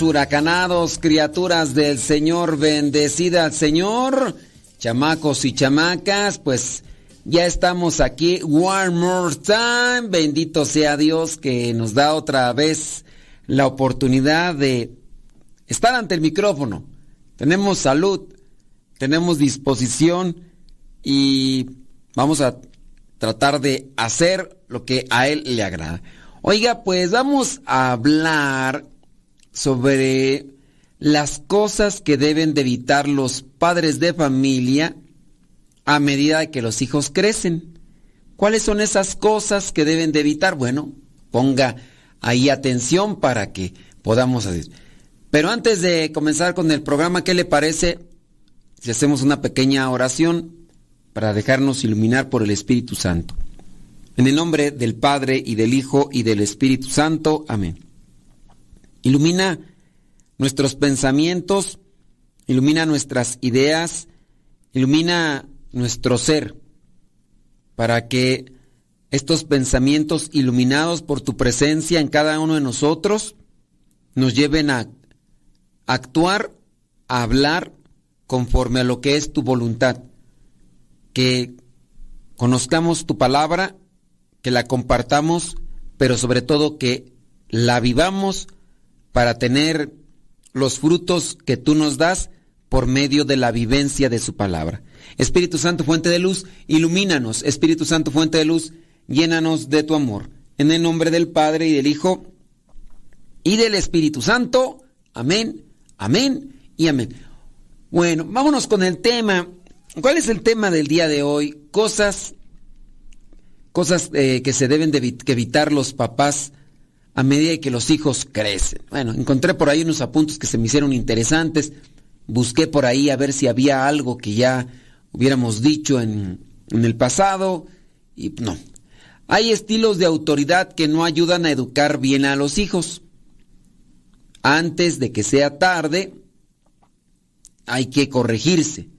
Huracanados, criaturas del Señor, bendecida al Señor, chamacos y chamacas, pues ya estamos aquí, one more time, bendito sea Dios que nos da otra vez la oportunidad de estar ante el micrófono. Tenemos salud, tenemos disposición y vamos a tratar de hacer lo que a Él le agrada. Oiga, pues vamos a hablar sobre las cosas que deben de evitar los padres de familia a medida que los hijos crecen. ¿Cuáles son esas cosas que deben de evitar? Bueno, ponga ahí atención para que podamos hacer. Pero antes de comenzar con el programa, ¿qué le parece si hacemos una pequeña oración para dejarnos iluminar por el Espíritu Santo? En el nombre del Padre y del Hijo y del Espíritu Santo. Amén. Ilumina nuestros pensamientos, ilumina nuestras ideas, ilumina nuestro ser, para que estos pensamientos iluminados por tu presencia en cada uno de nosotros nos lleven a actuar, a hablar conforme a lo que es tu voluntad. Que conozcamos tu palabra, que la compartamos, pero sobre todo que la vivamos para tener los frutos que tú nos das por medio de la vivencia de su palabra. Espíritu Santo, fuente de luz, ilumínanos. Espíritu Santo, fuente de luz, llénanos de tu amor. En el nombre del Padre y del Hijo y del Espíritu Santo. Amén, amén y amén. Bueno, vámonos con el tema. ¿Cuál es el tema del día de hoy? Cosas, cosas eh, que se deben de evitar los papás a medida que los hijos crecen. Bueno, encontré por ahí unos apuntes que se me hicieron interesantes. Busqué por ahí a ver si había algo que ya hubiéramos dicho en, en el pasado y no. Hay estilos de autoridad que no ayudan a educar bien a los hijos. Antes de que sea tarde, hay que corregirse.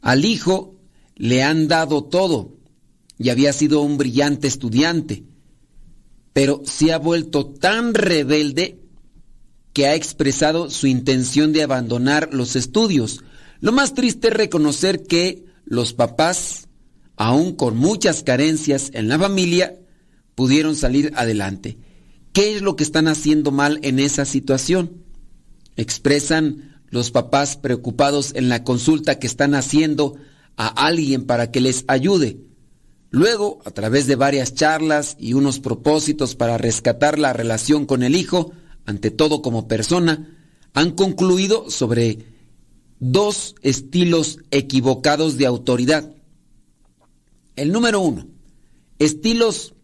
Al hijo le han dado todo y había sido un brillante estudiante pero se ha vuelto tan rebelde que ha expresado su intención de abandonar los estudios. Lo más triste es reconocer que los papás, aun con muchas carencias en la familia, pudieron salir adelante. ¿Qué es lo que están haciendo mal en esa situación? Expresan los papás preocupados en la consulta que están haciendo a alguien para que les ayude. Luego, a través de varias charlas y unos propósitos para rescatar la relación con el hijo, ante todo como persona, han concluido sobre dos estilos equivocados de autoridad. El número uno, estilos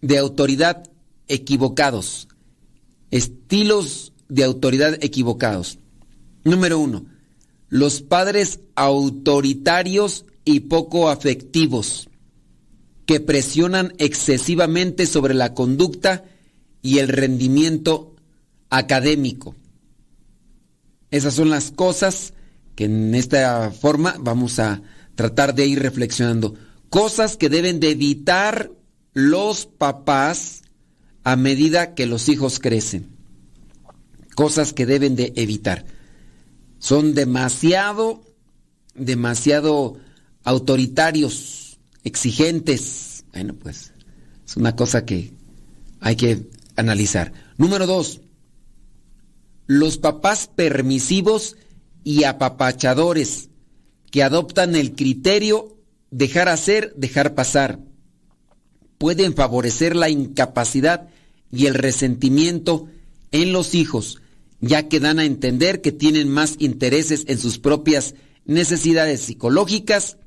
de autoridad equivocados. Estilos de autoridad equivocados. Número uno, los padres autoritarios y poco afectivos, que presionan excesivamente sobre la conducta y el rendimiento académico. Esas son las cosas que en esta forma vamos a tratar de ir reflexionando. Cosas que deben de evitar los papás a medida que los hijos crecen. Cosas que deben de evitar. Son demasiado, demasiado autoritarios, exigentes. Bueno, pues es una cosa que hay que analizar. Número dos, los papás permisivos y apapachadores que adoptan el criterio dejar hacer, dejar pasar. Pueden favorecer la incapacidad y el resentimiento en los hijos, ya que dan a entender que tienen más intereses en sus propias necesidades psicológicas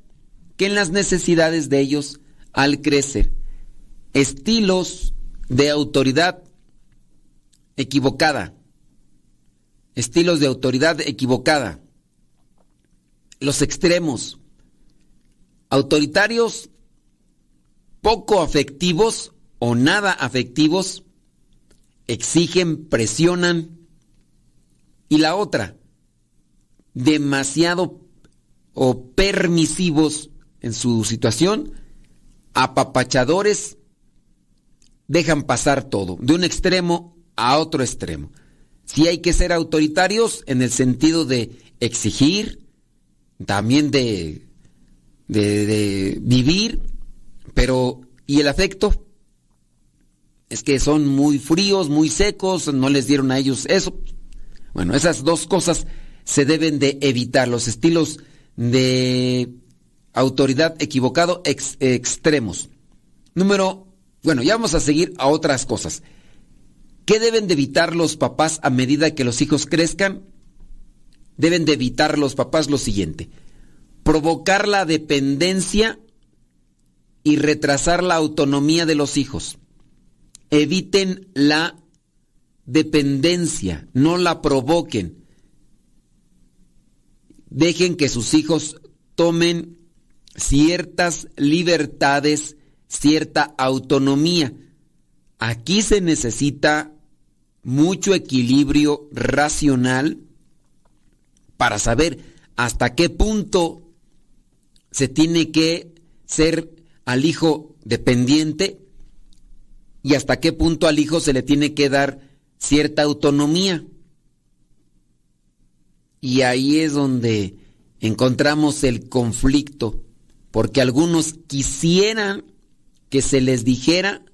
que en las necesidades de ellos al crecer. Estilos de autoridad equivocada. Estilos de autoridad equivocada. Los extremos. Autoritarios poco afectivos o nada afectivos exigen, presionan. Y la otra, demasiado o permisivos en su situación, apapachadores, dejan pasar todo, de un extremo a otro extremo. Si hay que ser autoritarios en el sentido de exigir, también de, de, de vivir, pero ¿y el afecto? Es que son muy fríos, muy secos, no les dieron a ellos eso. Bueno, esas dos cosas se deben de evitar, los estilos de autoridad equivocado extremos. Número, bueno, ya vamos a seguir a otras cosas. ¿Qué deben de evitar los papás a medida que los hijos crezcan? Deben de evitar los papás lo siguiente. Provocar la dependencia y retrasar la autonomía de los hijos. Eviten la dependencia, no la provoquen. Dejen que sus hijos tomen ciertas libertades, cierta autonomía. Aquí se necesita mucho equilibrio racional para saber hasta qué punto se tiene que ser al hijo dependiente y hasta qué punto al hijo se le tiene que dar cierta autonomía. Y ahí es donde encontramos el conflicto, porque algunos quisieran que se les dijera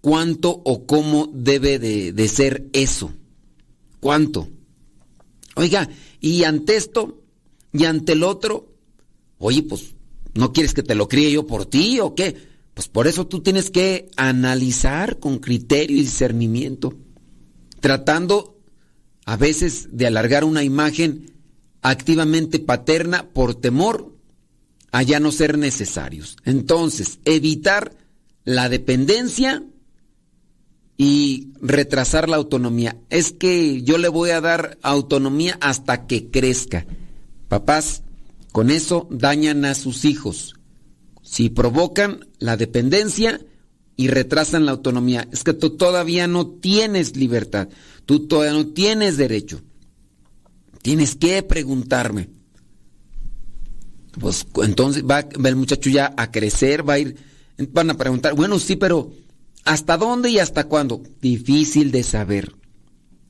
cuánto o cómo debe de, de ser eso. ¿Cuánto? Oiga, y ante esto, y ante el otro, oye, pues ¿No quieres que te lo críe yo por ti o qué? Pues por eso tú tienes que analizar con criterio y discernimiento, tratando a veces de alargar una imagen activamente paterna por temor a ya no ser necesarios. Entonces, evitar la dependencia y retrasar la autonomía. Es que yo le voy a dar autonomía hasta que crezca. Papás, con eso dañan a sus hijos. Si provocan la dependencia y retrasan la autonomía, es que tú todavía no tienes libertad, tú todavía no tienes derecho. Tienes que preguntarme. Pues entonces va, el muchacho ya a crecer, va a ir, van a preguntar, bueno, sí, pero ¿hasta dónde y hasta cuándo? Difícil de saber.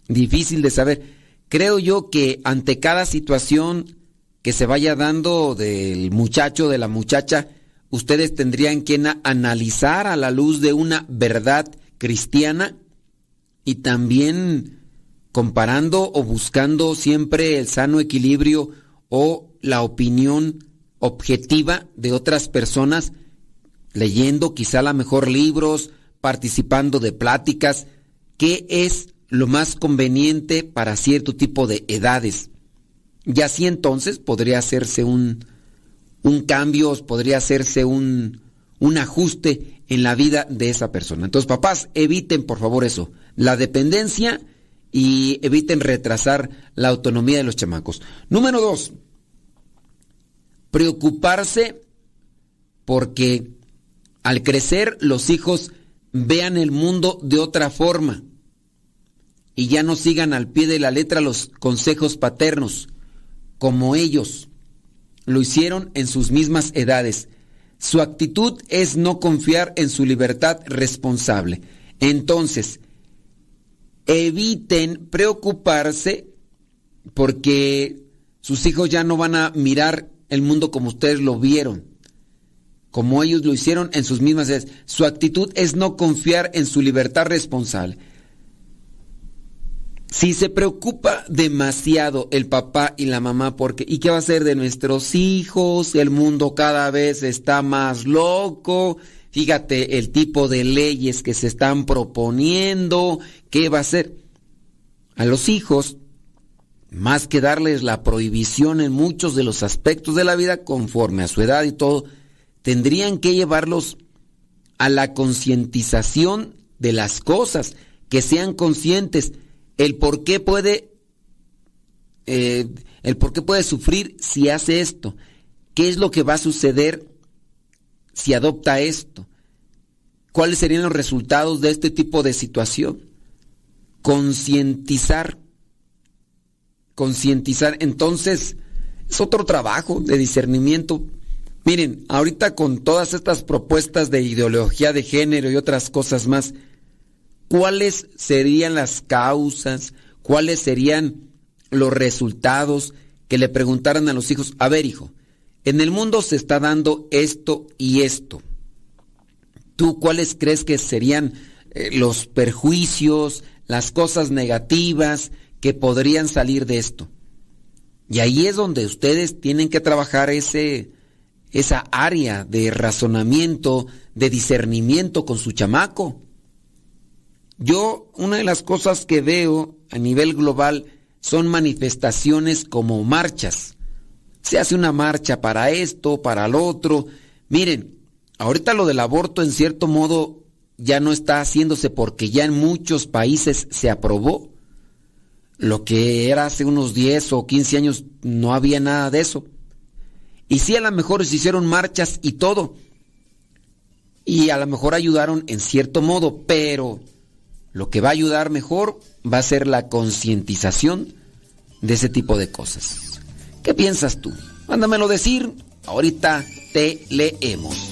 difícil de saber. Creo yo que ante cada situación que se vaya dando del muchacho, de la muchacha, ustedes tendrían que analizar a la luz de una verdad cristiana y también comparando o buscando siempre el sano equilibrio o la opinión objetiva de otras personas, leyendo quizá la mejor libros, participando de pláticas, qué es lo más conveniente para cierto tipo de edades. Y así entonces podría hacerse un, un cambio, podría hacerse un, un ajuste en la vida de esa persona. Entonces, papás, eviten por favor eso, la dependencia y eviten retrasar la autonomía de los chamacos. Número dos, preocuparse porque al crecer los hijos vean el mundo de otra forma y ya no sigan al pie de la letra los consejos paternos, como ellos lo hicieron en sus mismas edades. Su actitud es no confiar en su libertad responsable. Entonces, eviten preocuparse porque sus hijos ya no van a mirar el mundo como ustedes lo vieron, como ellos lo hicieron en sus mismas edades. Su actitud es no confiar en su libertad responsable. Si se preocupa demasiado el papá y la mamá porque ¿y qué va a ser de nuestros hijos? El mundo cada vez está más loco. Fíjate el tipo de leyes que se están proponiendo, ¿qué va a ser? A los hijos, más que darles la prohibición en muchos de los aspectos de la vida conforme a su edad y todo, tendrían que llevarlos a la concientización de las cosas, que sean conscientes. El por qué puede, eh, el por qué puede sufrir si hace esto, qué es lo que va a suceder si adopta esto, cuáles serían los resultados de este tipo de situación. Concientizar, concientizar, entonces es otro trabajo de discernimiento. Miren, ahorita con todas estas propuestas de ideología de género y otras cosas más, cuáles serían las causas, cuáles serían los resultados que le preguntaran a los hijos, a ver hijo, en el mundo se está dando esto y esto. ¿Tú cuáles crees que serían eh, los perjuicios, las cosas negativas que podrían salir de esto? Y ahí es donde ustedes tienen que trabajar ese, esa área de razonamiento, de discernimiento con su chamaco. Yo, una de las cosas que veo a nivel global son manifestaciones como marchas. Se hace una marcha para esto, para lo otro. Miren, ahorita lo del aborto en cierto modo ya no está haciéndose porque ya en muchos países se aprobó. Lo que era hace unos 10 o 15 años no había nada de eso. Y sí, a lo mejor se hicieron marchas y todo. Y a lo mejor ayudaron en cierto modo, pero lo que va a ayudar mejor va a ser la concientización de ese tipo de cosas. ¿Qué piensas tú? Mándamelo decir, ahorita te leemos.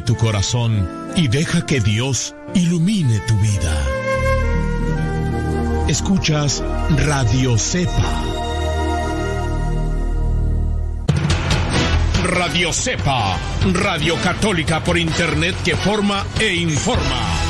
Tu corazón y deja que Dios ilumine tu vida. Escuchas Radio Cepa. Radio Cepa, Radio Católica por Internet que forma e informa.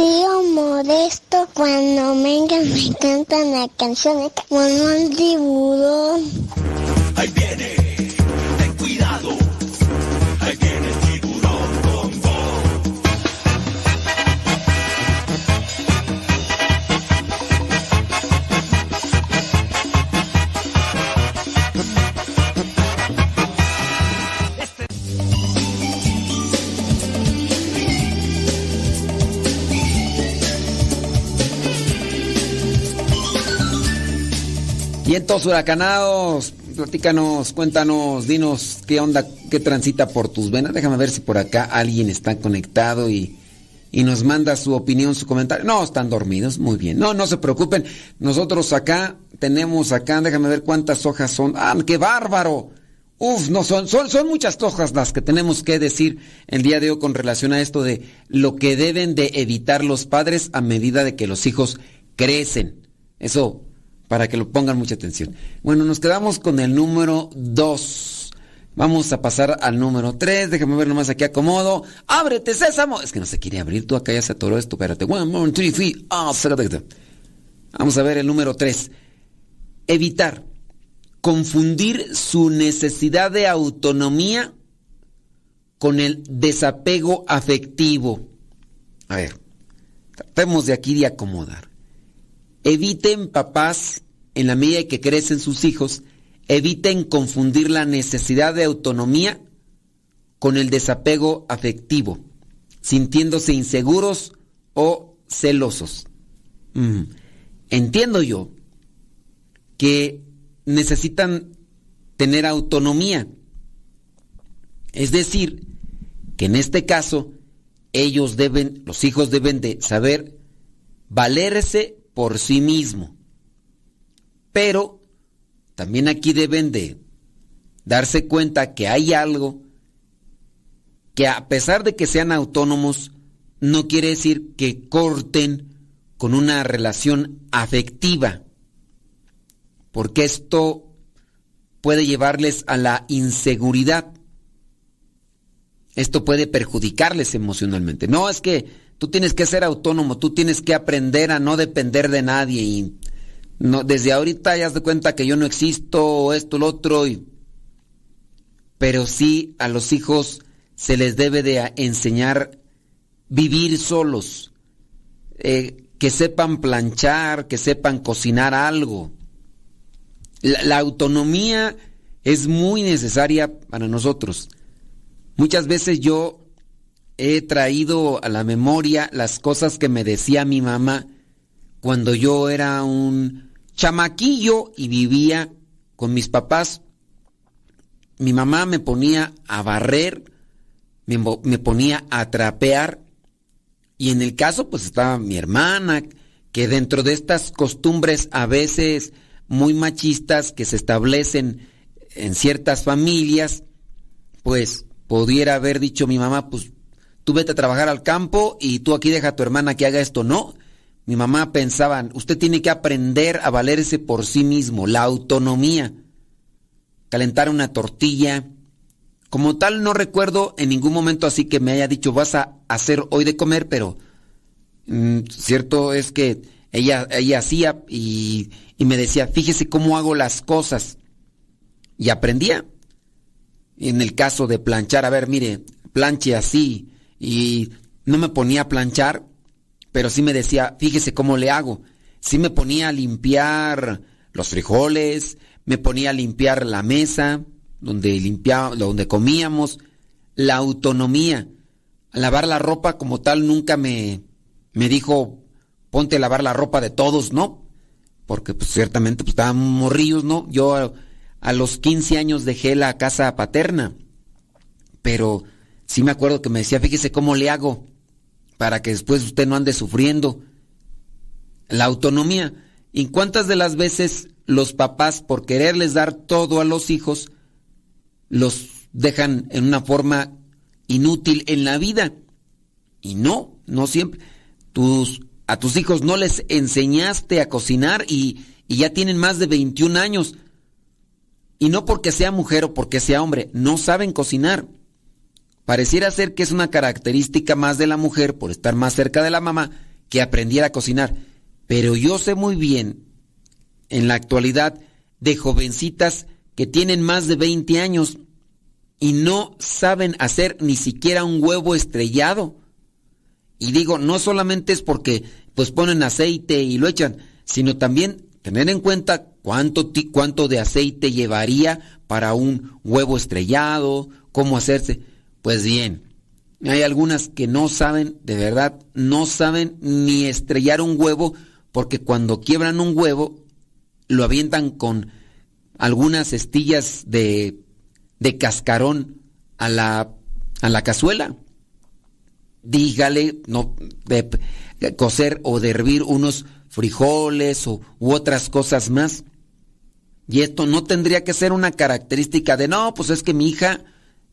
Tío Modesto, cuando venga me cantan la canción de como un tiburón. Ahí viene, ten cuidado. Ahí viene Vientos huracanados, platícanos, cuéntanos, dinos qué onda, qué transita por tus venas. Déjame ver si por acá alguien está conectado y, y nos manda su opinión, su comentario. No, están dormidos, muy bien. No, no se preocupen. Nosotros acá tenemos acá, déjame ver cuántas hojas son. ¡Ah, qué bárbaro! Uf, no, son, son, son muchas hojas las que tenemos que decir el día de hoy con relación a esto de lo que deben de evitar los padres a medida de que los hijos crecen. Eso, para que lo pongan mucha atención. Bueno, nos quedamos con el número 2. Vamos a pasar al número 3. Déjame ver nomás aquí acomodo. ¡Ábrete, sésamo! Es que no se quiere abrir. Tú acá ya se atoró esto. Espérate. Ah. Vamos a ver el número 3. Evitar confundir su necesidad de autonomía con el desapego afectivo. A ver, tratemos de aquí de acomodar. Eviten, papás, en la medida que crecen sus hijos, eviten confundir la necesidad de autonomía con el desapego afectivo, sintiéndose inseguros o celosos. Mm. Entiendo yo que necesitan tener autonomía. Es decir, que en este caso ellos deben, los hijos deben de saber valerse por sí mismo. Pero también aquí deben de darse cuenta que hay algo que a pesar de que sean autónomos, no quiere decir que corten con una relación afectiva, porque esto puede llevarles a la inseguridad. Esto puede perjudicarles emocionalmente. No es que tú tienes que ser autónomo, tú tienes que aprender a no depender de nadie y no, desde ahorita ya de cuenta que yo no existo, esto, lo otro, pero sí a los hijos se les debe de enseñar vivir solos, eh, que sepan planchar, que sepan cocinar algo. La autonomía es muy necesaria para nosotros. Muchas veces yo he traído a la memoria las cosas que me decía mi mamá cuando yo era un chamaquillo y vivía con mis papás. Mi mamá me ponía a barrer, me, ponía a trapear y en el caso pues estaba mi hermana, que dentro de estas costumbres a veces muy machistas que se establecen en ciertas familias, pues pudiera haber dicho mi mamá, pues tú vete a trabajar al campo y tú aquí deja a tu hermana que haga esto. No, mi mamá pensaba, usted tiene que aprender a valerse por sí mismo, la autonomía, calentar una tortilla. Como tal, no recuerdo en ningún momento así que me haya dicho, vas a hacer hoy de comer, pero mm, cierto es que ella, ella hacía y, y me decía, fíjese cómo hago las cosas. Y aprendía. En el caso de planchar, a ver, mire, planche así. Y no me ponía a planchar, pero sí me decía, fíjese cómo le hago. Sí me ponía a limpiar los frijoles, me ponía a limpiar la mesa donde limpiaba, donde comíamos, la autonomía. Lavar la ropa como tal nunca me, me dijo, ponte a lavar la ropa de todos, ¿no? Porque pues ciertamente pues estaban morrillos, ¿no? Yo a, los 15 años dejé la casa paterna, pero sí me acuerdo que me decía, fíjese cómo le hago para que después usted no ande sufriendo. La autonomía. ¿Y cuántas de las veces los papás, por quererles dar todo a los hijos, los dejan en una forma inútil en la vida. Y no, no siempre. Tus, a tus hijos no les enseñaste a cocinar y, y ya tienen más de 21 años. Y no porque sea mujer o porque sea hombre, no saben cocinar. Pareciera ser que es una característica más de la mujer por estar más cerca de la mamá que aprendiera a cocinar. Pero yo sé muy bien, en la actualidad, de jovencitas que tienen más de 20 años y no saben hacer ni siquiera un huevo estrellado. Y digo, no solamente es porque pues ponen aceite y lo echan, sino también tener en cuenta cuánto, cuánto de aceite llevaría para un huevo estrellado, cómo hacerse. Pues bien, hay algunas que no saben, de verdad, no saben ni estrellar un huevo, porque cuando quiebran un huevo, lo avientan con algunas estillas de, de cascarón a la, a la cazuela. Dígale, no, de, cocer o de hervir unos frijoles o, u otras cosas más. Y esto no tendría que ser una característica de, no, pues es que mi hija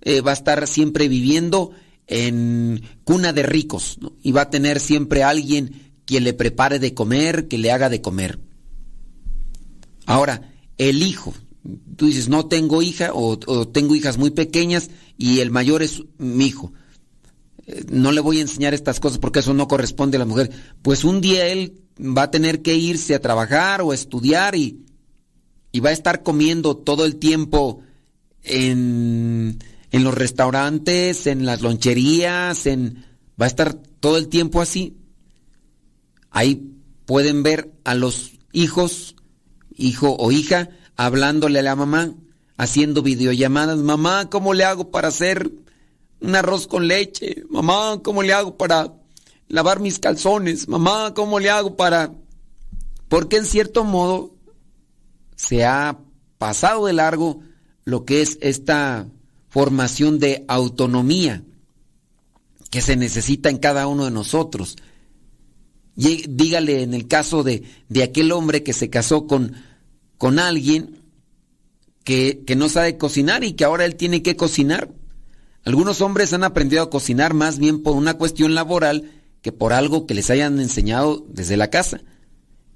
eh, va a estar siempre viviendo en cuna de ricos y va a tener siempre alguien quien le prepare de comer, que le haga de comer. Ahora, el hijo, tú dices, no tengo hija o, tengo hijas muy pequeñas y el mayor es mi hijo. Eh, no le voy a enseñar estas cosas porque eso no corresponde a la mujer. Pues un día él va a tener que irse a trabajar o a estudiar y, y va a estar comiendo todo el tiempo en en los restaurantes, en las loncherías, en va a estar todo el tiempo así. Ahí pueden ver a los hijos, hijo o hija, hablándole a la mamá, haciendo videollamadas. Mamá, ¿cómo le hago para hacer un arroz con leche? Mamá, ¿cómo le hago para lavar mis calzones? Mamá, ¿cómo le hago para...? Porque en cierto modo se ha pasado de largo lo que es esta formación de autonomía que se necesita en cada uno de nosotros. dígale en el caso de, de, aquel hombre que se casó con, con alguien que, que no sabe cocinar y que ahora él tiene que cocinar. Algunos hombres han aprendido a cocinar más bien por una cuestión laboral que por algo que les hayan enseñado desde la casa.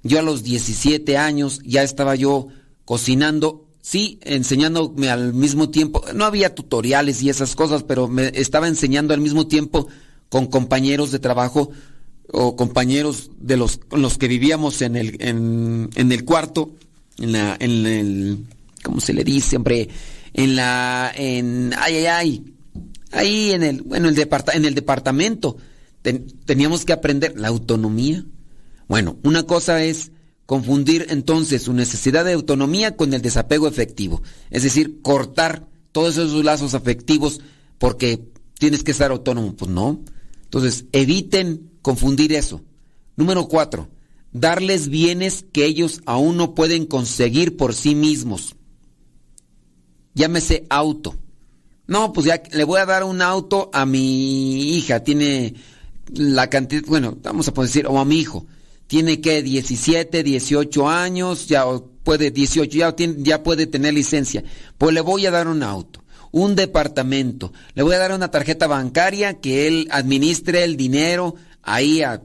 Yo a los 17 años ya estaba yo cocinando sí, enseñándome al mismo tiempo. No había tutoriales y esas cosas, pero me estaba enseñando al mismo tiempo con compañeros de trabajo o compañeros de los los que vivíamos en el, en, el cuarto, en la, en el, ¿cómo se le dice, hombre? En la, en, ay, ay, ay, ahí en el, bueno, el en el departamento. teníamos que aprender la autonomía. Bueno, una cosa es confundir entonces su necesidad de autonomía con el desapego efectivo. Es decir, cortar todos esos lazos afectivos porque tienes que estar autónomo. Pues no. Entonces, eviten confundir eso. Número cuatro, darles bienes que ellos aún no pueden conseguir por sí mismos. Llámese auto. No, pues ya le voy a dar un auto a mi hija. Tiene la cantidad, bueno, vamos a decir, o a mi hijo tiene que 17, 18 años, ya puede 18, ya, ya puede tener licencia. Pues le voy a dar un auto, un departamento, le voy a dar una tarjeta bancaria que él administre el dinero ahí a...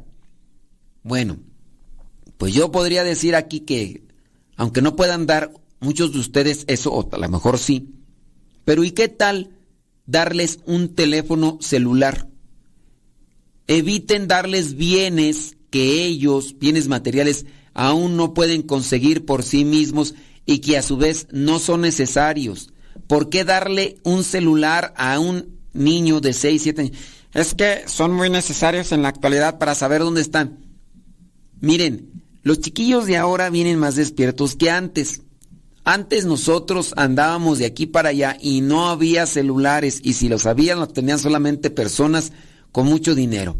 Bueno, pues yo podría decir aquí que, aunque no puedan dar muchos de ustedes eso, a lo mejor sí, pero ¿y qué tal darles un teléfono celular? Eviten darles bienes que ellos, bienes materiales, aún no pueden conseguir por sí mismos y que a su vez no son necesarios. ¿Por qué darle un celular a un niño de 6, 7 años? Es que son muy necesarios en la actualidad para saber dónde están. Miren, los chiquillos de ahora vienen más despiertos que antes. Antes nosotros andábamos de aquí para allá y no había celulares y si los había los tenían solamente personas con mucho dinero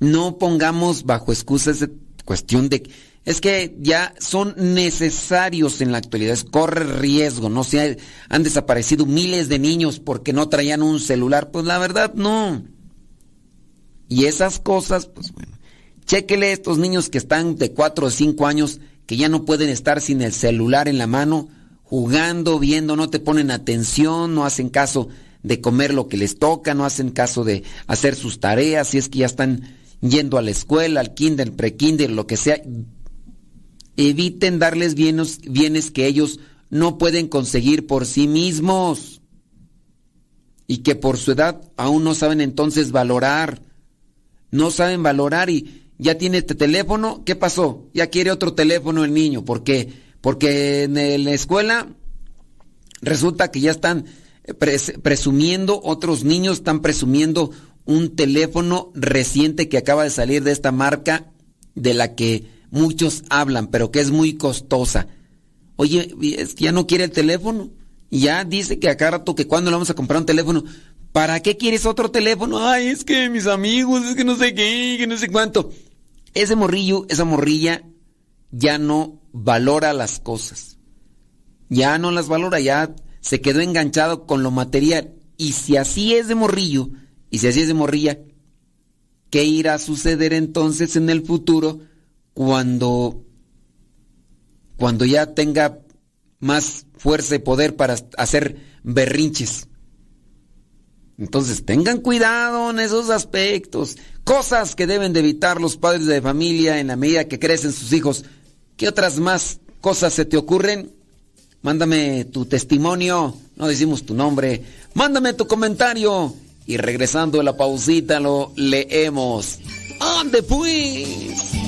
no pongamos bajo excusas de cuestión de es que ya son necesarios en la actualidad, corre riesgo, no se han desaparecido miles de niños porque no traían un celular, pues la verdad no. Y esas cosas, pues bueno, chéquele estos niños que están de 4 o 5 años que ya no pueden estar sin el celular en la mano, jugando, viendo, no te ponen atención, no hacen caso de comer lo que les toca, no hacen caso de hacer sus tareas, si es que ya están yendo a la escuela, al kinder, pre-kinder, lo que sea. Eviten darles bienes, bienes que ellos no pueden conseguir por sí mismos y que por su edad aún no saben entonces valorar. No saben valorar y ya tiene este teléfono, ¿qué pasó? Ya quiere otro teléfono el niño, ¿por qué? Porque en la escuela resulta que ya están presumiendo, otros niños están presumiendo un teléfono reciente que acaba de salir de esta marca de la que muchos hablan, pero que es muy costosa. Oye, ya no quiere el teléfono. Ya dice que acá rato que cuando le vamos a comprar un teléfono. ¿Para qué quieres otro teléfono? Ay, es que mis amigos, es que no sé qué, que no sé cuánto. Ese morrillo, esa morrilla, ya no valora las cosas. Ya no las valora, ya se quedó enganchado con lo material. Y si así es de morrillo, y si así es de morrilla, ¿qué irá a suceder entonces en el futuro cuando, cuando ya tenga más fuerza y poder para hacer berrinches? Entonces tengan cuidado en esos aspectos. Cosas que deben de evitar los padres de familia en la medida que crecen sus hijos. ¿Qué otras más cosas se te ocurren? Mándame tu testimonio, no decimos tu nombre. Mándame tu comentario y regresando a la pausita lo leemos. ¿Dónde pues?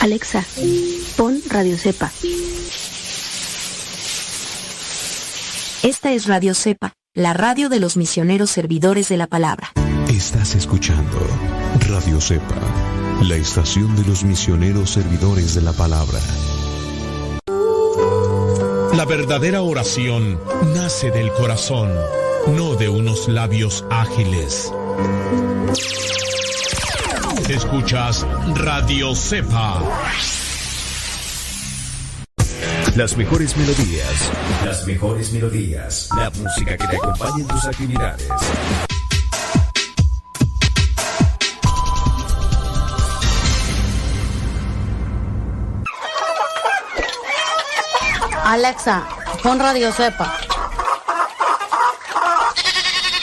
Alexa, pon Radio Cepa. Esta es Radio Cepa, la radio de los misioneros servidores de la palabra. Estás escuchando Radio Cepa, la estación de los misioneros servidores de la palabra. La verdadera oración nace del corazón, no de unos labios ágiles. Escuchas Radio Cepa. Las mejores melodías. Las mejores melodías. La música que te acompaña en tus actividades. Alexa, pon Radio Cepa.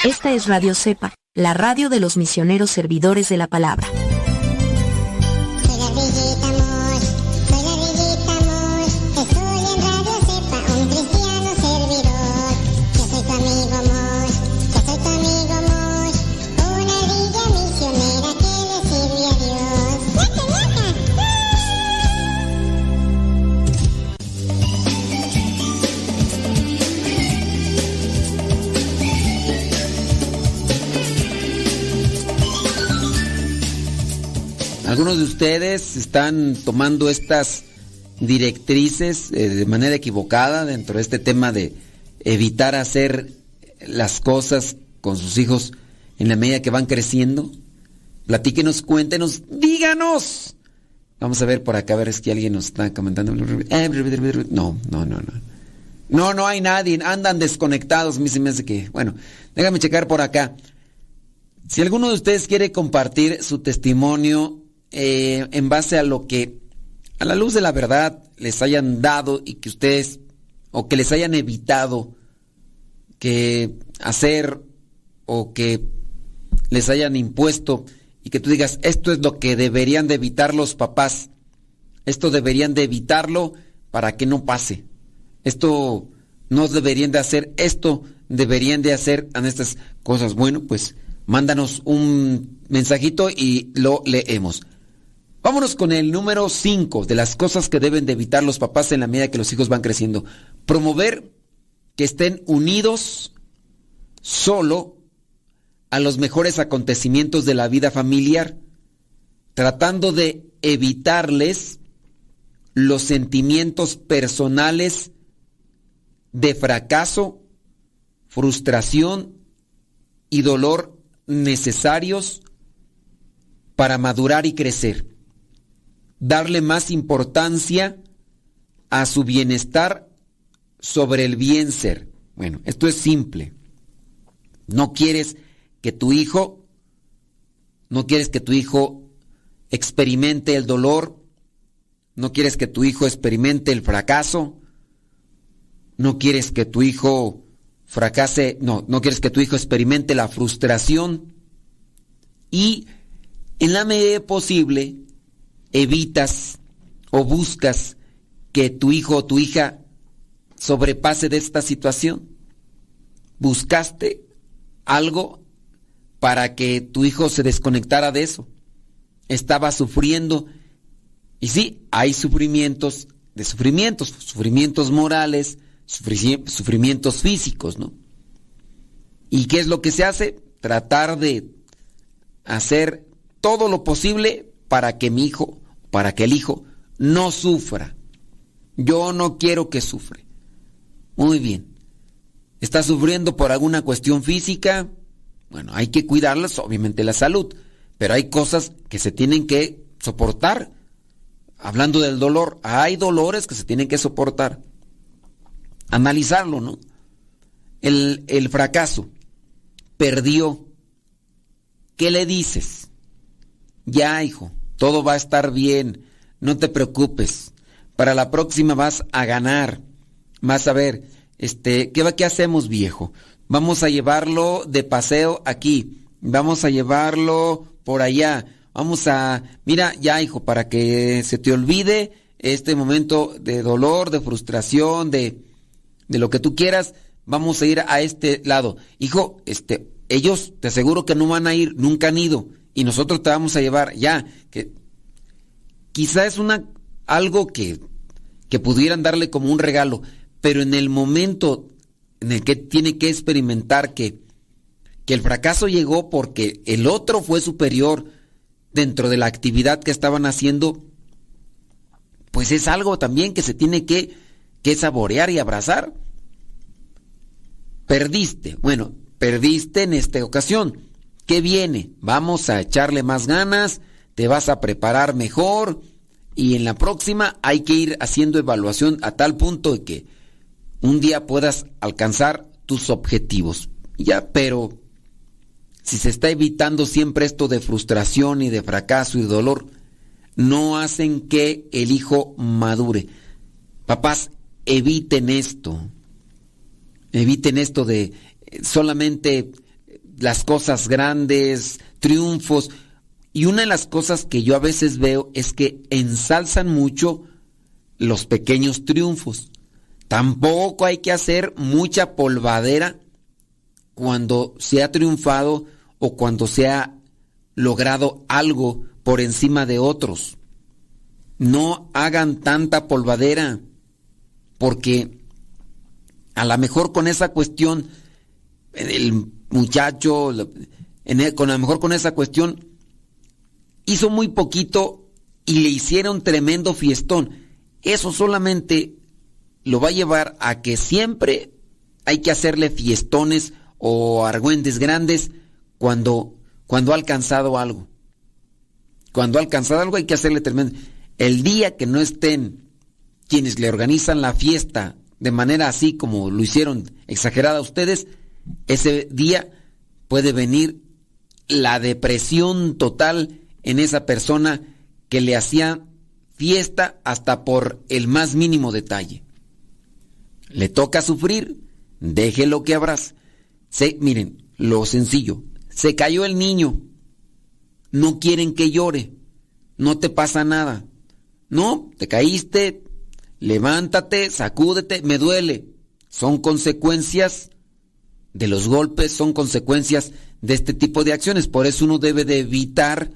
Esta es Radio Cepa, la radio de los misioneros servidores de la palabra. Algunos de ustedes están tomando estas directrices eh, de manera equivocada dentro de este tema de evitar hacer las cosas con sus hijos en la medida que van creciendo. Platíquenos, cuéntenos, díganos. Vamos a ver por acá, a ver si que alguien nos está comentando. No, no, no, no. No, no hay nadie. Andan desconectados. Mí que. Bueno, déjame checar por acá. Si alguno de ustedes quiere compartir su testimonio eh, en base a lo que, a la luz de la verdad, les hayan dado y que ustedes, o que les hayan evitado que hacer o que les hayan impuesto y que tú digas, esto es lo que deberían de evitar los papás. Esto deberían de evitarlo para que no pase. Esto no deberían de hacer, esto deberían de hacer en estas cosas. Bueno, pues mándanos un mensajito y lo leemos. Vámonos con el número 5 de las cosas que deben de evitar los papás en la medida que los hijos van creciendo. Promover que estén unidos solo a los mejores acontecimientos de la vida familiar, tratando de evitarles los sentimientos personales de fracaso, frustración y dolor necesarios para madurar y crecer. Darle más importancia a su bienestar sobre el bien ser. Bueno, esto es simple. No quieres que tu hijo, no quieres que tu hijo experimente el dolor, no quieres que tu hijo experimente el fracaso, no quieres que tu hijo fracase, no, no quieres que tu hijo experimente la frustración y en la medida posible evitas o buscas que tu hijo o tu hija sobrepase de esta situación. Buscaste algo para que tu hijo se desconectara de eso. Estaba sufriendo. Y sí, hay sufrimientos de sufrimientos, sufrimientos morales, sufrimientos físicos, ¿no? ¿Y qué es lo que se hace? Tratar de hacer todo lo posible para que mi hijo, para que el hijo no sufra. Yo no quiero que sufra. Muy bien. ¿Está sufriendo por alguna cuestión física? Bueno, hay que cuidarlas, obviamente la salud, pero hay cosas que se tienen que soportar. Hablando del dolor, hay dolores que se tienen que soportar. Analizarlo, ¿no? El, el fracaso. Perdió. ¿Qué le dices? Ya, hijo, todo va a estar bien. No te preocupes. Para la próxima vas a ganar. Vas a ver, este, ¿qué, ¿qué hacemos, viejo? Vamos a llevarlo de paseo aquí. Vamos a llevarlo por allá. Vamos a, mira, ya hijo, para que se te olvide este momento de dolor, de frustración, de, de lo que tú quieras, vamos a ir a este lado. Hijo, este, ellos te aseguro que no van a ir, nunca han ido, y nosotros te vamos a llevar ya, que quizá es una algo que, que pudieran darle como un regalo, pero en el momento en el que tiene que experimentar que, que el fracaso llegó porque el otro fue superior dentro de la actividad que estaban haciendo, pues es algo también que se tiene que, que saborear y abrazar. Perdiste, bueno, perdiste en esta ocasión. ¿Qué viene? Vamos a echarle más ganas, te vas a preparar mejor y en la próxima hay que ir haciendo evaluación a tal punto de que un día puedas alcanzar tus objetivos. Ya, pero si se está evitando siempre esto de frustración y de fracaso y de dolor, no hacen que el hijo madure. Papás, eviten esto. Eviten esto de solamente las cosas grandes, triunfos. Y una de las cosas que yo a veces veo es que ensalzan mucho los pequeños triunfos. Tampoco hay que hacer mucha polvadera cuando se ha triunfado o cuando se ha logrado algo por encima de otros. No hagan tanta polvadera porque a lo mejor con esa cuestión el muchacho con a lo mejor con esa cuestión hizo muy poquito y le hicieron tremendo fiestón. Eso solamente lo va a llevar a que siempre hay que hacerle fiestones o argüentes grandes cuando, cuando ha alcanzado algo. Cuando ha alcanzado algo hay que hacerle tremendo. El día que no estén quienes le organizan la fiesta de manera así como lo hicieron exagerada ustedes, ese día puede venir la depresión total en esa persona que le hacía fiesta hasta por el más mínimo detalle le toca sufrir, déjelo que abrace. Se, miren, lo sencillo, se cayó el niño. no quieren que llore. No te pasa nada. No, te caíste, levántate, sacúdete, me duele. Son consecuencias de los golpes, son consecuencias de este tipo de acciones. Por eso uno debe de evitar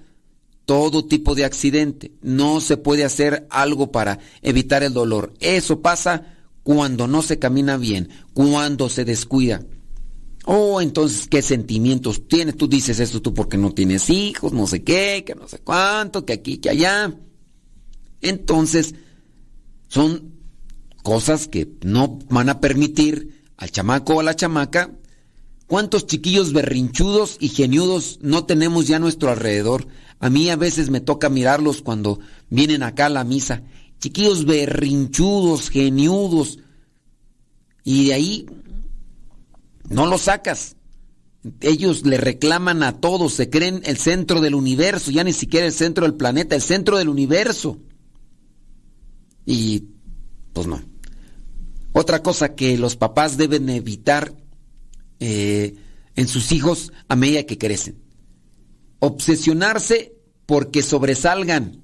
todo tipo de accidente. No se puede hacer algo para evitar el dolor. Eso pasa cuando no se camina bien, cuando se descuida. Oh, entonces, ¿qué sentimientos tienes? Tú dices esto tú porque no tienes hijos, no sé qué, que no sé cuánto, que aquí, que allá. Entonces, son cosas que no van a permitir al chamaco o a la chamaca. ¿Cuántos chiquillos berrinchudos y geniudos no tenemos ya a nuestro alrededor? A mí a veces me toca mirarlos cuando vienen acá a la misa. Chiquillos berrinchudos, geniudos. Y de ahí no los sacas. Ellos le reclaman a todos, se creen el centro del universo, ya ni siquiera el centro del planeta, el centro del universo. Y pues no. Otra cosa que los papás deben evitar eh, en sus hijos a medida que crecen. Obsesionarse porque sobresalgan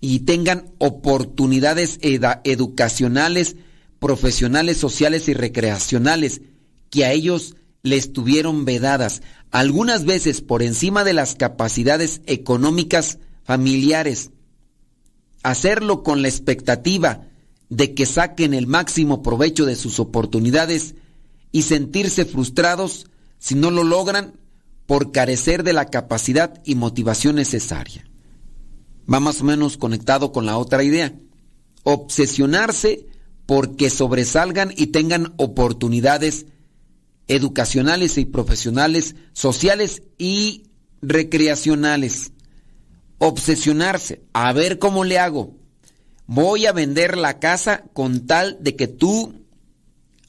y tengan oportunidades educacionales, profesionales, sociales y recreacionales que a ellos les tuvieron vedadas, algunas veces por encima de las capacidades económicas familiares. Hacerlo con la expectativa de que saquen el máximo provecho de sus oportunidades y sentirse frustrados si no lo logran por carecer de la capacidad y motivación necesaria. Va más o menos conectado con la otra idea. Obsesionarse porque sobresalgan y tengan oportunidades educacionales y profesionales, sociales y recreacionales. Obsesionarse, a ver cómo le hago. Voy a vender la casa con tal de que tú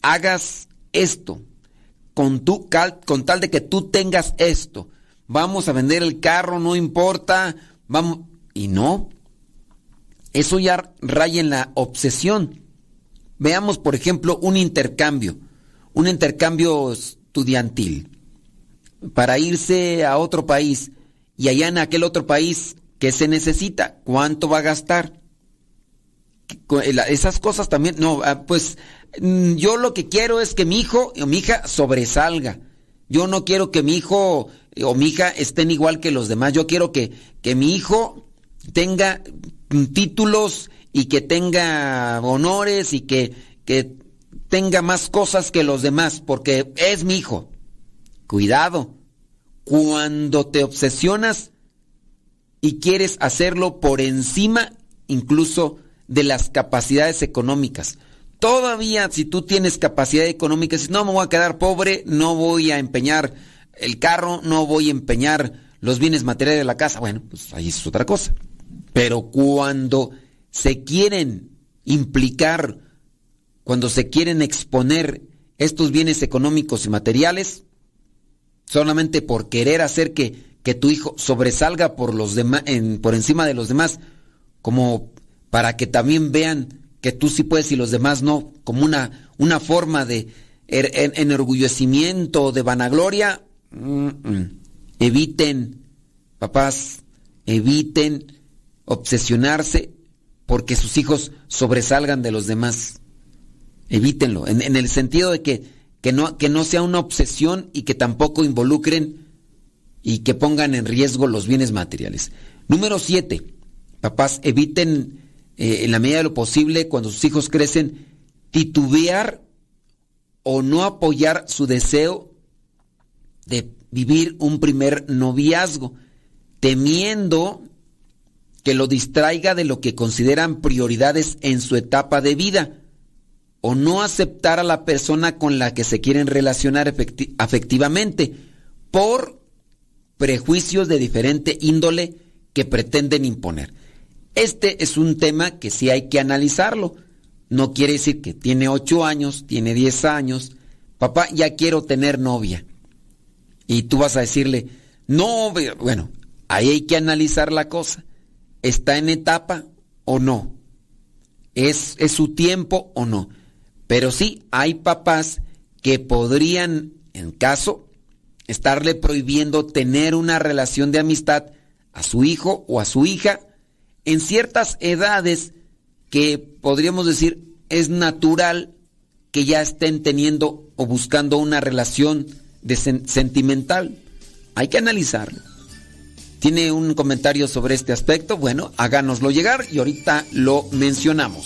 hagas esto. Con, tu, con tal de que tú tengas esto. Vamos a vender el carro, no importa. Vamos. Y no. Eso ya raya en la obsesión. Veamos, por ejemplo, un intercambio un intercambio estudiantil para irse a otro país y allá en aquel otro país, ¿qué se necesita? ¿Cuánto va a gastar? Esas cosas también, no, ah, pues yo lo que quiero es que mi hijo o mi hija sobresalga. Yo no quiero que mi hijo o mi hija estén igual que los demás. Yo quiero que, que mi hijo tenga títulos y que tenga honores y que, que tenga más cosas que los demás, porque es mi hijo. Cuidado, cuando te obsesionas y quieres hacerlo por encima incluso de las capacidades económicas. Todavía si tú tienes capacidad económica, si no me voy a quedar pobre, no voy a empeñar el carro, no voy a empeñar los bienes materiales de la casa, bueno, pues ahí es otra cosa. Pero cuando se quieren implicar cuando se quieren exponer estos bienes económicos y materiales, solamente por querer hacer que, que tu hijo sobresalga por, los por encima de los demás, como para que también vean que tú sí puedes y los demás no, como una, una forma de er, enorgullecimiento, de vanagloria, eviten, papás, eviten obsesionarse porque sus hijos sobresalgan de los demás. Evítenlo, en, el sentido de que, que, no, que no sea una obsesión y que tampoco involucren y que pongan en riesgo los bienes materiales. Número siete, papás, eviten eh, en la medida de lo posible cuando sus hijos crecen titubear o no apoyar su deseo de vivir un primer noviazgo, temiendo que lo distraiga de lo que consideran prioridades en su etapa de vida o no aceptar a la persona con la que se quieren relacionar afectivamente por prejuicios de diferente índole que pretenden imponer. Este es un tema que sí hay que analizarlo. No quiere decir que tiene ocho años, tiene diez años, papá, ya quiero tener novia. Y tú vas a decirle, no, bueno, ahí hay que analizar la cosa. ¿Está en etapa o no? ¿Es, es su tiempo o no? Pero sí hay papás que podrían, en caso, estarle prohibiendo tener una relación de amistad a su hijo o a su hija en ciertas edades que podríamos decir es natural que ya estén teniendo o buscando una relación de sentimental. Hay que analizarlo. ¿Tiene un comentario sobre este aspecto? Bueno, háganoslo llegar y ahorita lo mencionamos.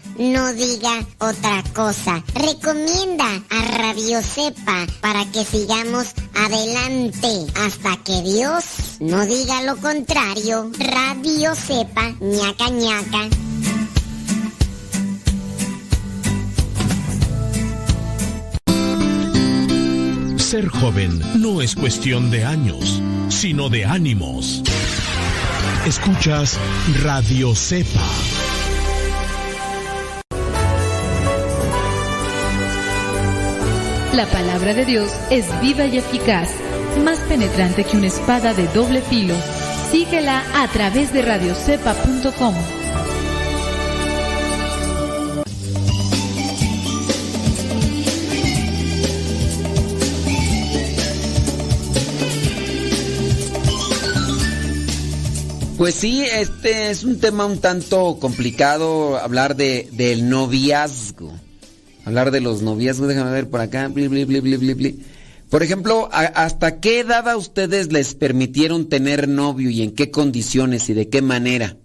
no diga otra cosa. Recomienda a Radio Cepa para que sigamos adelante hasta que Dios no diga lo contrario. Radio Cepa, ñaca ñaca. Ser joven no es cuestión de años, sino de ánimos. Escuchas Radio Cepa. La palabra de Dios es viva y eficaz, más penetrante que una espada de doble filo. Síguela a través de radiocepa.com. Pues sí, este es un tema un tanto complicado hablar de, del noviazgo hablar de los noviazgos, déjame ver por acá. por ejemplo, ¿hasta qué edad a ustedes les permitieron tener novio y en qué condiciones y de qué manera?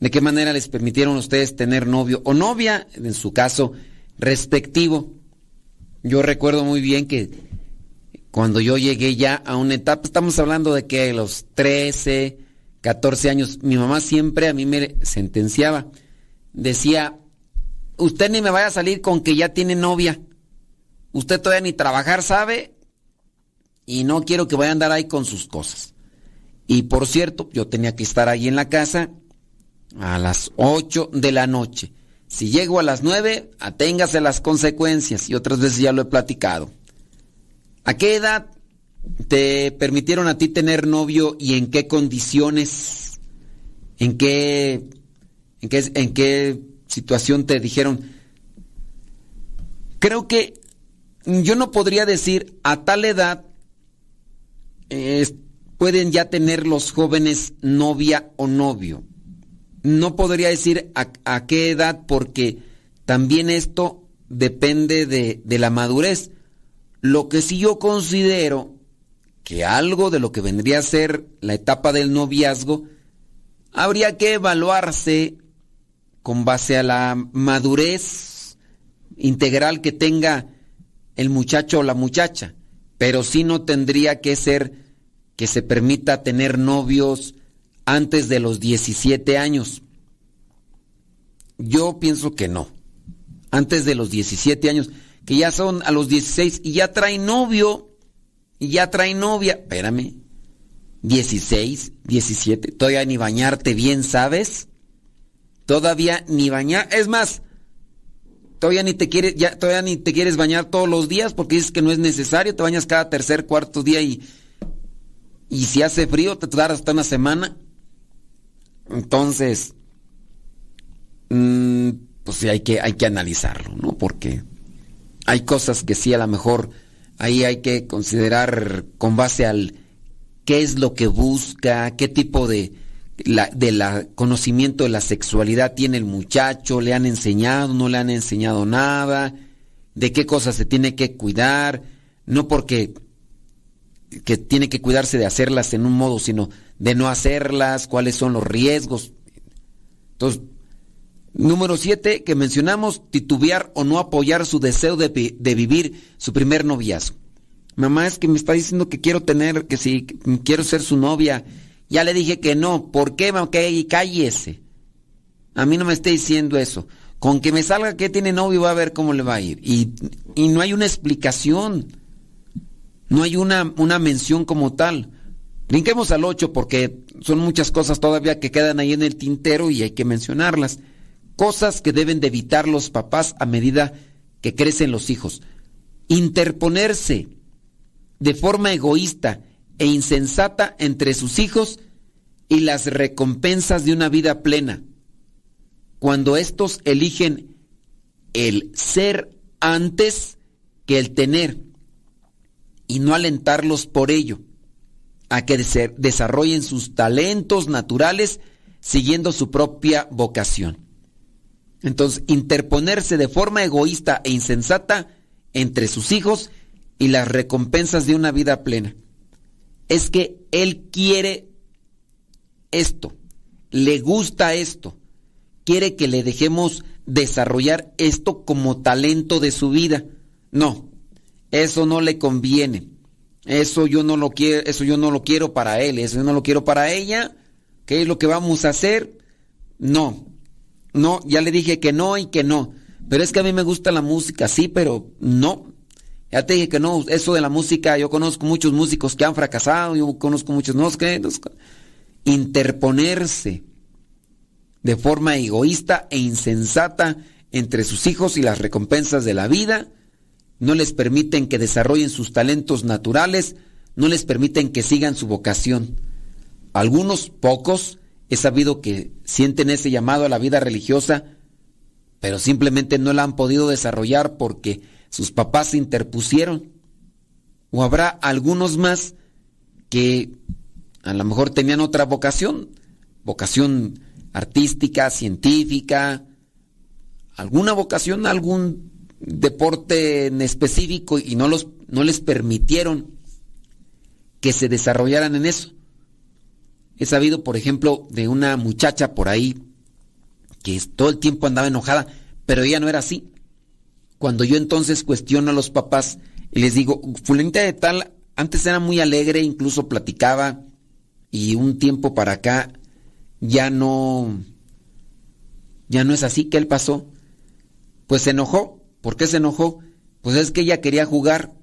¿De qué manera les permitieron a ustedes tener novio o novia, en su caso, respectivo? Yo recuerdo muy bien que cuando yo llegué ya a una etapa, estamos hablando de que a los 13, 14 años, mi mamá siempre a mí me sentenciaba. Decía, usted ni me vaya a salir con que ya tiene novia. Usted todavía ni trabajar sabe y no quiero que vaya a andar ahí con sus cosas. Y por cierto, yo tenía que estar ahí en la casa a las 8 de la noche. Si llego a las 9, aténgase las consecuencias y otras veces ya lo he platicado. ¿A qué edad te permitieron a ti tener novio y en qué condiciones? ¿En qué en qué en qué situación te dijeron, creo que yo no podría decir a tal edad pueden ya tener los jóvenes novia o novio. No podría decir a, qué edad porque también esto depende de, de la madurez. Lo que sí yo considero que algo de lo que vendría a ser la etapa del noviazgo habría que evaluarse con base a la madurez integral que tenga el muchacho o la muchacha, pero sí no tendría que ser que se permita tener novios antes de los 17 años. Yo pienso que no. Antes de los 17 años, que ya son a los 16 y ya trae novio, y ya trae novia. Espérame. 16, 17, todavía ni bañarte bien, ¿sabes? Todavía ni bañar. Es más, todavía ni te quieres, ya, todavía ni te quieres bañar todos los días porque dices que no es necesario. Te bañas cada tercer, cuarto día y, y si hace frío te dará hasta una semana. Entonces, mm, pues sí hay que, hay que analizarlo, ¿no? Porque hay cosas que sí a lo mejor ahí hay que considerar con base al qué es lo que busca, qué tipo de, la, de la conocimiento de la sexualidad tiene el muchacho, le han enseñado, no le han enseñado nada, de qué cosas se tiene que cuidar, no porque que tiene que cuidarse de hacerlas en un modo, sino de no hacerlas, cuáles son los riesgos. Entonces, número siete, que mencionamos, titubear o no apoyar su deseo de, de vivir su primer noviazgo. Mamá es que me está diciendo que quiero tener, que si quiero ser su novia. Ya le dije que no. ¿Por qué? Ok, cállese. A mí no me esté diciendo eso. Con que me salga que tiene novio va a ver cómo le va a ir. Y, y no hay una explicación. No hay una, una mención como tal. Brinquemos al 8 porque son muchas cosas todavía que quedan ahí en el tintero y hay que mencionarlas. Cosas que deben de evitar los papás a medida que crecen los hijos. Interponerse de forma egoísta e insensata entre sus hijos y las recompensas de una vida plena, cuando éstos eligen el ser antes que el tener y no alentarlos por ello a que desarrollen sus talentos naturales siguiendo su propia vocación. Entonces, interponerse de forma egoísta e insensata entre sus hijos y las recompensas de una vida plena. Es que Él quiere esto, le gusta esto, quiere que le dejemos desarrollar esto como talento de su vida. No, eso no le conviene. Eso yo no lo quiero, eso yo no lo quiero para él, eso yo no lo quiero para ella. ¿Qué es lo que vamos a hacer? No. No, ya le dije que no y que no. Pero es que a mí me gusta la música, sí, pero no. Ya te dije que no, eso de la música, yo conozco muchos músicos que han fracasado, yo conozco muchos, no, que interponerse de forma egoísta e insensata entre sus hijos y las recompensas de la vida, no les permiten que desarrollen sus talentos naturales, no les permiten que sigan su vocación. Algunos, pocos, he sabido que sienten ese llamado a la vida religiosa, pero simplemente no la han podido desarrollar porque sus papás se interpusieron. O habrá algunos más que a lo mejor tenían otra vocación, vocación artística, científica, alguna vocación, algún deporte en específico y no, los, no les permitieron que se desarrollaran en eso. He sabido, por ejemplo, de una muchacha por ahí que todo el tiempo andaba enojada, pero ella no era así. Cuando yo entonces cuestiono a los papás y les digo, fulanita de tal, antes era muy alegre, incluso platicaba, y un tiempo para acá ya no, ya no es así, ¿qué él pasó? Pues se enojó. ¿Por qué se enojó? Pues es que ella quería jugar,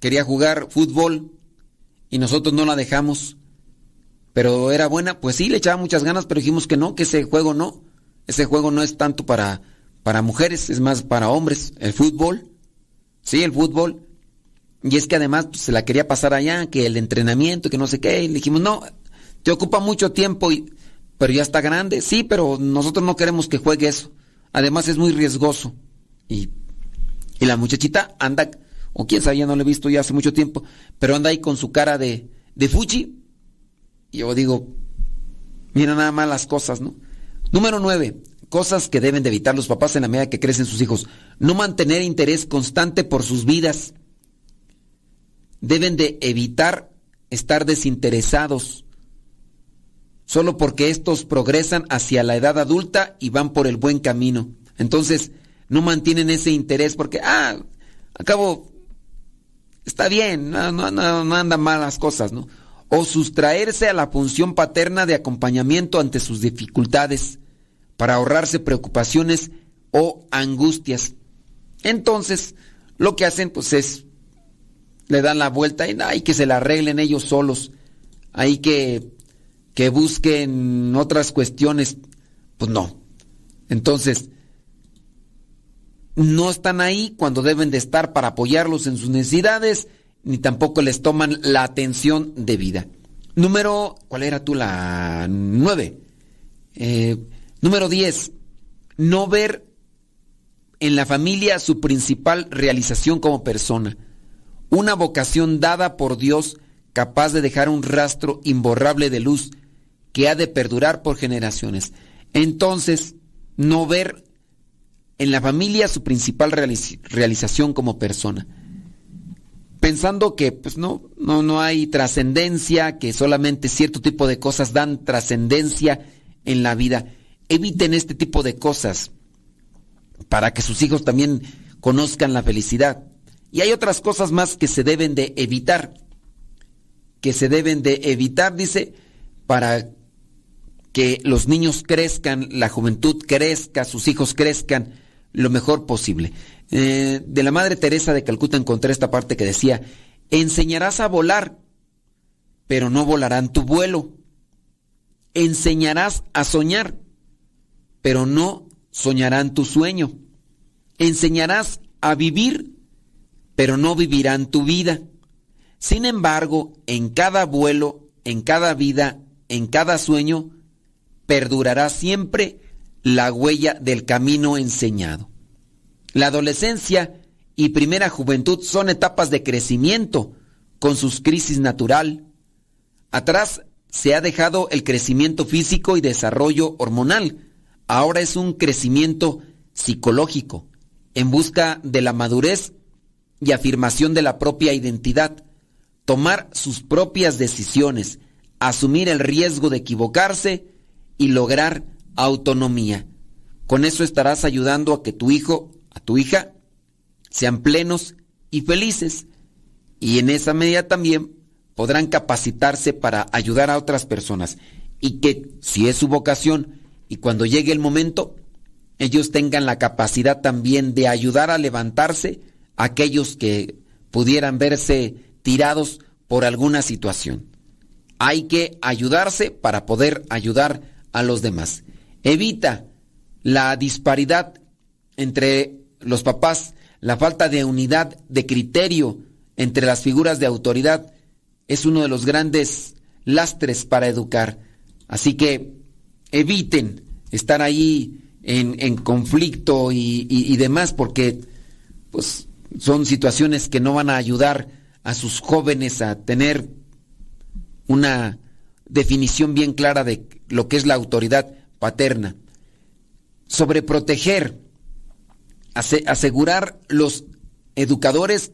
quería jugar fútbol y nosotros no la dejamos. Pero era buena, pues sí, le echaba muchas ganas, pero dijimos que no, que ese juego no. Ese juego no es tanto para para mujeres, es más para hombres, el fútbol. Sí, el fútbol. Y es que además pues, se la quería pasar allá, que el entrenamiento, que no sé qué. Y le dijimos, no, te ocupa mucho tiempo, y, pero ya está grande. Sí, pero nosotros no queremos que juegue eso. Además es muy riesgoso. Y, y la muchachita anda, o quién sabe, ya no la he visto ya hace mucho tiempo, pero anda ahí con su cara de, de fuchi. Y yo digo, mira nada más las cosas, ¿no? Número nueve, cosas que deben de evitar los papás en la medida que crecen sus hijos. No mantener interés constante por sus vidas. Deben de evitar estar desinteresados solo porque estos progresan hacia la edad adulta y van por el buen camino. Entonces, no mantienen ese interés porque, ah, acabo, está bien, no, no, no andan mal las cosas, ¿no? O sustraerse a la función paterna de acompañamiento ante sus dificultades para ahorrarse preocupaciones o angustias. Entonces, lo que hacen pues es, le dan la vuelta y hay que se la arreglen ellos solos, hay que, que busquen otras cuestiones, pues no. Entonces, no están ahí cuando deben de estar para apoyarlos en sus necesidades, ni tampoco les toman la atención debida. Número, ¿cuál era tú? La nueve. Eh, Número 10. No ver en la familia su principal realización como persona. Una vocación dada por Dios capaz de dejar un rastro imborrable de luz que ha de perdurar por generaciones. Entonces, no ver en la familia su principal realización como persona. Pensando que pues no, no, no hay trascendencia, que solamente cierto tipo de cosas dan trascendencia en la vida. Eviten este tipo de cosas para que sus hijos también conozcan la felicidad. Y hay otras cosas más que se deben de evitar, que se deben de evitar, dice, para que los niños crezcan, la juventud crezca, sus hijos crezcan lo mejor posible. Eh, de la Madre Teresa de Calcuta encontré esta parte que decía, enseñarás a volar, pero no volarán tu vuelo. Enseñarás a soñar, pero no soñarán tu sueño. Enseñarás a vivir, pero no vivirán tu vida. Sin embargo, en cada vuelo, en cada vida, en cada sueño, perdurará siempre la huella del camino enseñado. La adolescencia y primera juventud son etapas de crecimiento, con sus crisis natural. Atrás se ha dejado el crecimiento físico y desarrollo hormonal. Ahora es un crecimiento psicológico, en busca de la madurez y afirmación de la propia identidad, tomar sus propias decisiones, asumir el riesgo de equivocarse y lograr autonomía. Con eso estarás ayudando a que tu hijo, a tu hija, sean plenos y felices. Y en esa medida también podrán capacitarse para ayudar a otras personas. Y que si es su vocación y cuando llegue el momento, ellos tengan la capacidad también de ayudar a levantarse a aquellos que pudieran verse tirados por alguna situación. Hay que ayudarse para poder ayudar a los demás. Evita la disparidad entre los papás, la falta de unidad de criterio entre las figuras de autoridad es uno de los grandes lastres para educar. Así que eviten estar ahí en, conflicto y, y, demás porque pues son situaciones que no van a ayudar a sus jóvenes a tener una definición bien clara de lo que es la autoridad paterna. Sobreproteger, asegurar los educadores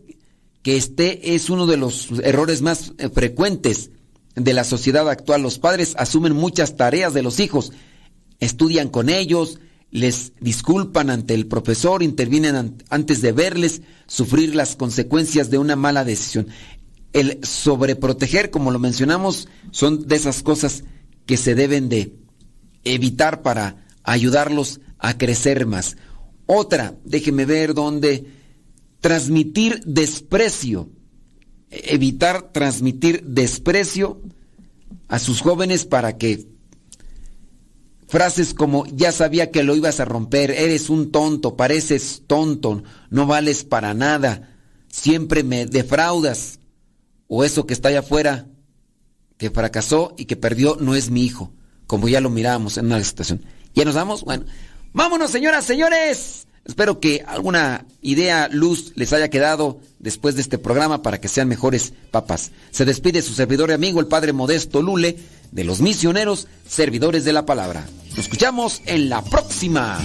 que este es uno de los errores más eh, frecuentes de la sociedad actual. Los padres asumen muchas tareas de los hijos, estudian con ellos, les disculpan ante el profesor, intervienen antes de verles sufrir las consecuencias de una mala decisión. El sobreproteger, como lo mencionamos, son de esas cosas que se deben de evitar para ayudarlos a crecer más. Otra, déjeme ver dónde, transmitir desprecio, evitar transmitir desprecio a sus jóvenes para que Frases como ya sabía que lo ibas a romper, eres un tonto, pareces tonto, no vales para nada, siempre me defraudas. O eso que está allá afuera, que fracasó y que perdió, no es mi hijo, como ya lo mirábamos en una situación. ¿Ya nos vamos? Bueno, vámonos señoras, señores. Espero que alguna idea, luz les haya quedado después de este programa para que sean mejores papás. Se despide su servidor y amigo, el Padre Modesto Lule, de los misioneros servidores de la palabra. Nos escuchamos en la próxima.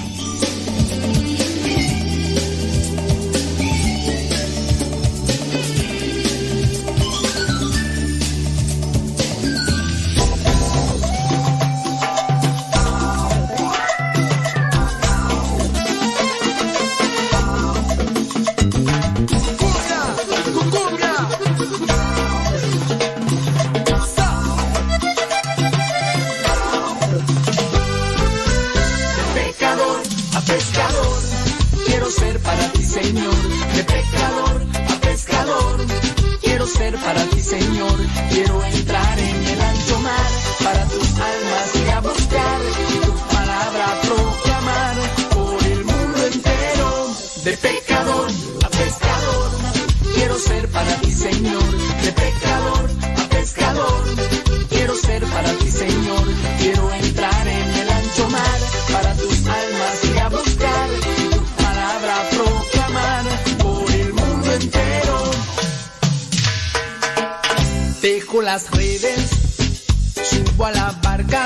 pescador. Quiero ser para ti, Señor. De pecador a pescador. Quiero ser para ti, Señor. Quiero entrar en el ancho mar. Para tus almas y a buscar. Y tu palabra proclamar. Por el mundo entero. De pecador a pescador. Quiero ser para ti, Señor. Las redes, subo a la barca,